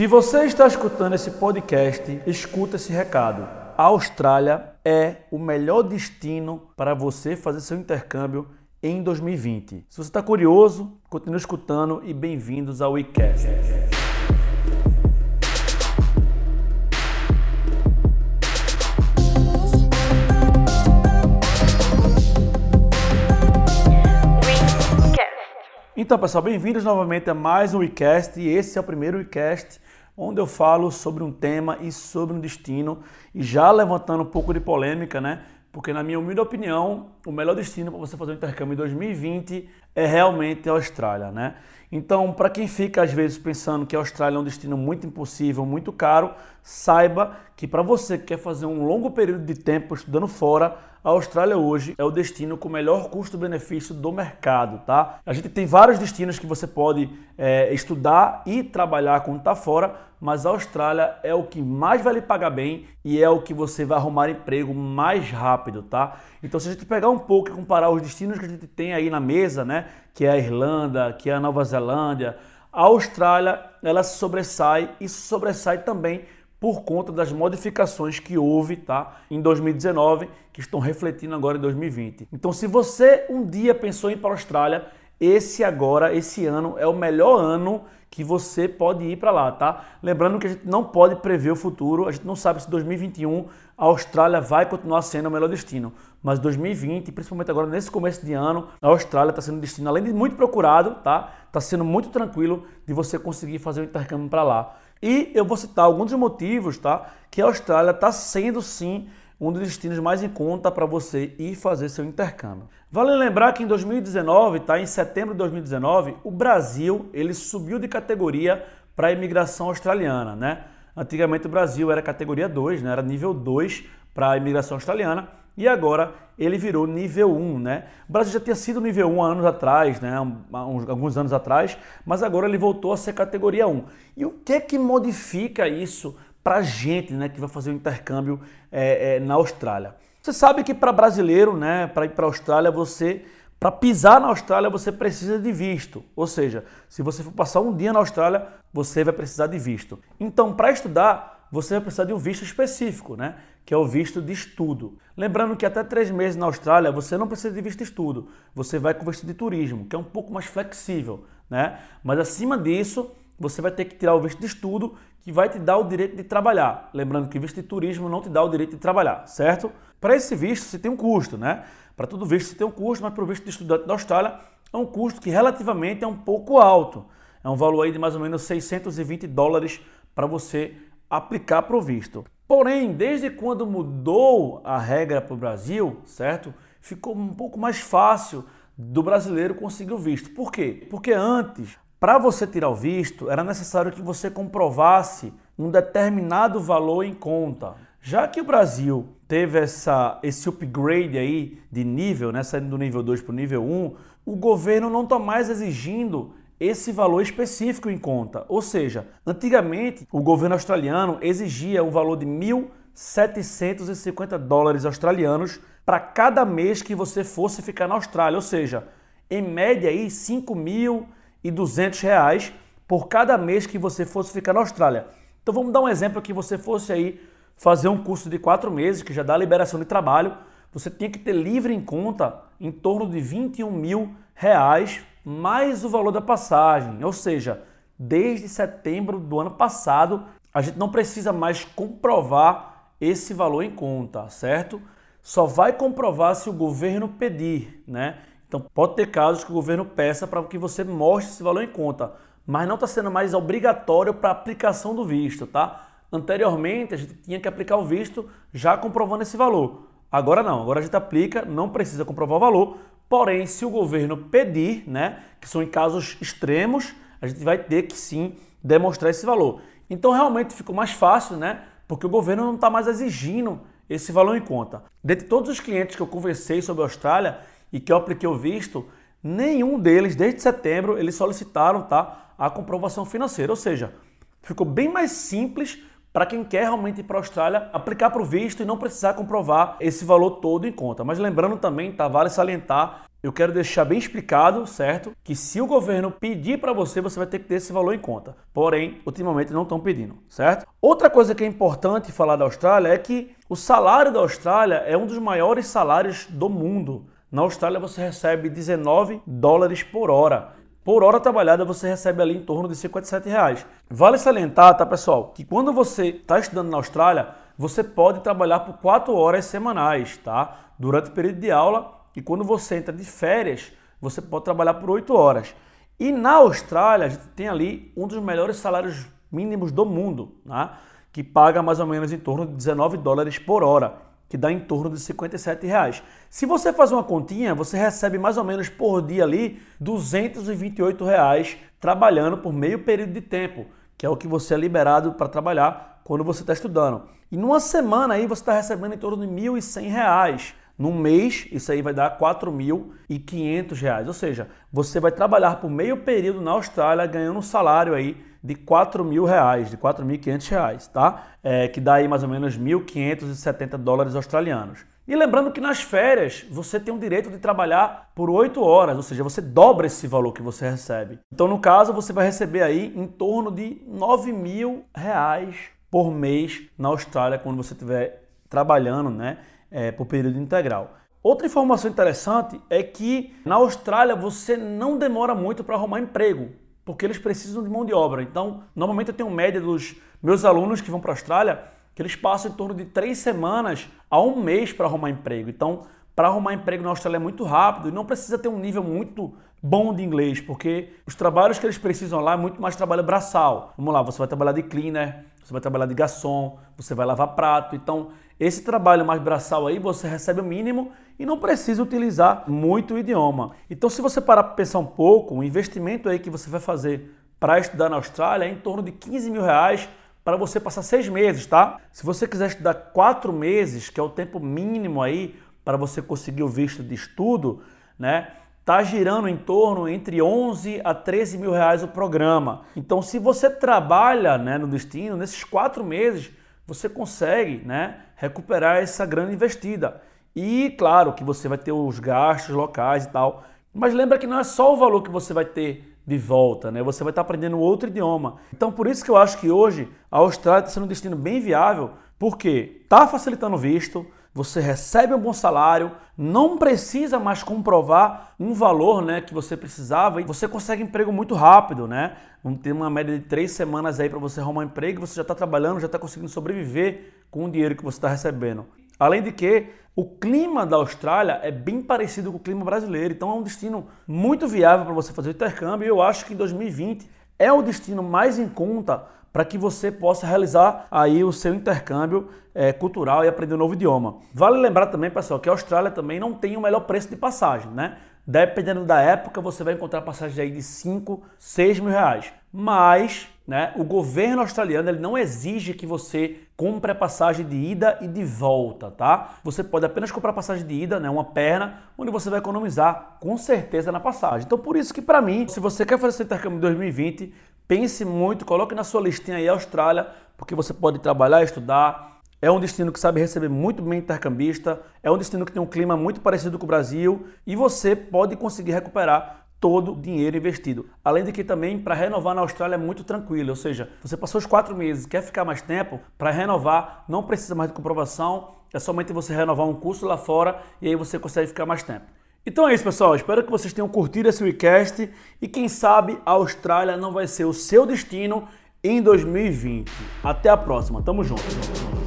Se você está escutando esse podcast, escuta esse recado. A Austrália é o melhor destino para você fazer seu intercâmbio em 2020. Se você está curioso, continue escutando e bem-vindos ao WeCast. Então, pessoal, bem-vindos novamente a mais um WeCast e esse é o primeiro WeCast onde eu falo sobre um tema e sobre um destino e já levantando um pouco de polêmica, né? Porque na minha humilde opinião, o melhor destino para você fazer um intercâmbio em 2020 é realmente a Austrália, né? Então, para quem fica às vezes pensando que a Austrália é um destino muito impossível, muito caro, saiba que para você que quer fazer um longo período de tempo estudando fora, a Austrália hoje é o destino com melhor custo-benefício do mercado, tá? A gente tem vários destinos que você pode é, estudar e trabalhar quando está fora, mas a Austrália é o que mais vai lhe pagar bem e é o que você vai arrumar emprego mais rápido, tá? Então, se a gente pegar um pouco e comparar os destinos que a gente tem aí na mesa, né, que é a Irlanda, que é a Nova Zelândia, a Austrália, ela sobressai e sobressai também por conta das modificações que houve tá, em 2019, que estão refletindo agora em 2020. Então, se você um dia pensou em ir para a Austrália, esse agora, esse ano, é o melhor ano que você pode ir para lá, tá? Lembrando que a gente não pode prever o futuro, a gente não sabe se 2021 a Austrália vai continuar sendo o melhor destino, mas 2020, principalmente agora nesse começo de ano, a Austrália está sendo um destino além de muito procurado, tá? Está sendo muito tranquilo de você conseguir fazer o intercâmbio para lá. E eu vou citar alguns dos motivos, tá? Que a Austrália está sendo sim um dos destinos mais em conta para você ir fazer seu intercâmbio. Vale lembrar que em 2019, tá? Em setembro de 2019, o Brasil ele subiu de categoria para a imigração australiana, né? Antigamente o Brasil era categoria 2, né? Era nível 2 para a imigração australiana e agora ele virou nível 1, né? O Brasil já tinha sido nível 1 há anos atrás, né? Uns, alguns anos atrás, mas agora ele voltou a ser categoria 1. E o que é que modifica isso para gente, né, que vai fazer o um intercâmbio é, é, na Austrália? Você sabe que para brasileiro, né, para ir para a Austrália, você para pisar na Austrália você precisa de visto, ou seja, se você for passar um dia na Austrália, você vai precisar de visto. Então, para estudar, você vai precisar de um visto específico, né? que é o visto de estudo. Lembrando que até três meses na Austrália você não precisa de visto de estudo, você vai com visto de turismo, que é um pouco mais flexível, né? Mas acima disso, você vai ter que tirar o visto de estudo, que vai te dar o direito de trabalhar. Lembrando que visto de turismo não te dá o direito de trabalhar, certo? Para esse visto você tem um custo, né? Para todo visto você tem um custo, mas para o visto de estudante da Austrália é um custo que relativamente é um pouco alto. É um valor aí de mais ou menos 620 dólares para você aplicar para o visto. Porém, desde quando mudou a regra para o Brasil, certo? Ficou um pouco mais fácil do brasileiro conseguir o visto. Por quê? Porque antes, para você tirar o visto, era necessário que você comprovasse um determinado valor em conta. Já que o Brasil teve essa, esse upgrade aí de nível, né, saindo do nível 2 para o nível 1, o governo não está mais exigindo esse valor específico em conta. Ou seja, antigamente o governo australiano exigia um valor de 1.750 dólares australianos para cada mês que você fosse ficar na Austrália. Ou seja, em média aí 5.200 reais por cada mês que você fosse ficar na Austrália. Então vamos dar um exemplo que você fosse aí fazer um curso de quatro meses, que já dá liberação de trabalho, você tinha que ter livre em conta em torno de 21 mil reais mais o valor da passagem. Ou seja, desde setembro do ano passado, a gente não precisa mais comprovar esse valor em conta, certo? Só vai comprovar se o governo pedir, né? Então pode ter casos que o governo peça para que você mostre esse valor em conta, mas não está sendo mais obrigatório para aplicação do visto, tá? Anteriormente a gente tinha que aplicar o visto já comprovando esse valor. Agora não, agora a gente aplica, não precisa comprovar o valor, Porém, se o governo pedir, né, que são em casos extremos, a gente vai ter que sim demonstrar esse valor. Então realmente ficou mais fácil, né? Porque o governo não está mais exigindo esse valor em conta. Dentre todos os clientes que eu conversei sobre a Austrália e que eu apliquei o visto, nenhum deles, desde setembro, eles solicitaram tá, a comprovação financeira. Ou seja, ficou bem mais simples para quem quer realmente ir para a Austrália, aplicar para o visto e não precisar comprovar esse valor todo em conta. Mas lembrando também, tá, vale salientar eu quero deixar bem explicado, certo? Que se o governo pedir para você, você vai ter que ter esse valor em conta. Porém, ultimamente não estão pedindo, certo? Outra coisa que é importante falar da Austrália é que o salário da Austrália é um dos maiores salários do mundo. Na Austrália você recebe 19 dólares por hora. Por hora trabalhada você recebe ali em torno de 57 reais. Vale salientar, tá pessoal, que quando você está estudando na Austrália, você pode trabalhar por 4 horas semanais, tá? Durante o período de aula e quando você entra de férias, você pode trabalhar por 8 horas. E na Austrália, a gente tem ali um dos melhores salários mínimos do mundo, né? que paga mais ou menos em torno de 19 dólares por hora, que dá em torno de 57 reais. Se você faz uma continha, você recebe mais ou menos por dia ali 228 reais trabalhando por meio período de tempo, que é o que você é liberado para trabalhar quando você está estudando. E numa semana aí você está recebendo em torno de 1.100 reais. Num mês, isso aí vai dar R$ 4.500, ou seja, você vai trabalhar por meio período na Austrália ganhando um salário aí de R$ 4.000, de R$ 4.500, tá? É, que dá aí mais ou menos 1.570 dólares australianos. E lembrando que nas férias você tem o direito de trabalhar por 8 horas, ou seja, você dobra esse valor que você recebe. Então, no caso, você vai receber aí em torno de 9 mil reais por mês na Austrália quando você estiver trabalhando, né? é, por período integral. Outra informação interessante é que na Austrália você não demora muito para arrumar emprego, porque eles precisam de mão de obra. Então, normalmente eu tenho média dos meus alunos que vão para a Austrália que eles passam em torno de três semanas a um mês para arrumar emprego. Então, para arrumar emprego na Austrália é muito rápido e não precisa ter um nível muito bom de inglês, porque os trabalhos que eles precisam lá é muito mais trabalho braçal. Vamos lá, você vai trabalhar de cleaner, você vai trabalhar de garçom, você vai lavar prato. Então, esse trabalho mais braçal aí, você recebe o mínimo e não precisa utilizar muito o idioma. Então, se você parar para pensar um pouco, o investimento aí que você vai fazer para estudar na Austrália é em torno de 15 mil reais para você passar seis meses, tá? Se você quiser estudar quatro meses, que é o tempo mínimo aí para você conseguir o visto de estudo, né? Tá girando em torno entre 11 a 13 mil reais o programa. Então, se você trabalha né, no destino, nesses quatro meses, você consegue né, recuperar essa grana investida. E claro que você vai ter os gastos locais e tal. Mas lembra que não é só o valor que você vai ter de volta, né? Você vai estar aprendendo outro idioma. Então por isso que eu acho que hoje a Austrália está sendo um destino bem viável, porque está facilitando o visto, você recebe um bom salário, não precisa mais comprovar um valor né, que você precisava e você consegue emprego muito rápido, né? Vamos ter uma média de três semanas aí para você arrumar um emprego, você já está trabalhando, já está conseguindo sobreviver com o dinheiro que você está recebendo. Além de que o clima da Austrália é bem parecido com o clima brasileiro, então é um destino muito viável para você fazer o intercâmbio e eu acho que em 2020 é o destino mais em conta para que você possa realizar aí o seu intercâmbio é, cultural e aprender um novo idioma. Vale lembrar também, pessoal, que a Austrália também não tem o melhor preço de passagem, né? Dependendo da época, você vai encontrar passagens aí de 5, 6 mil reais. Mas né, o governo australiano ele não exige que você compre a passagem de ida e de volta, tá? Você pode apenas comprar a passagem de ida, né, uma perna, onde você vai economizar com certeza na passagem. Então, por isso que para mim, se você quer fazer seu intercâmbio em 2020, Pense muito, coloque na sua listinha aí a Austrália, porque você pode trabalhar, estudar. É um destino que sabe receber muito bem intercambista, é um destino que tem um clima muito parecido com o Brasil e você pode conseguir recuperar todo o dinheiro investido. Além de que também para renovar na Austrália é muito tranquilo, ou seja, você passou os quatro meses, quer ficar mais tempo, para renovar não precisa mais de comprovação, é somente você renovar um curso lá fora e aí você consegue ficar mais tempo. Então é isso, pessoal. Espero que vocês tenham curtido esse WeCast e quem sabe a Austrália não vai ser o seu destino em 2020. Até a próxima. Tamo junto.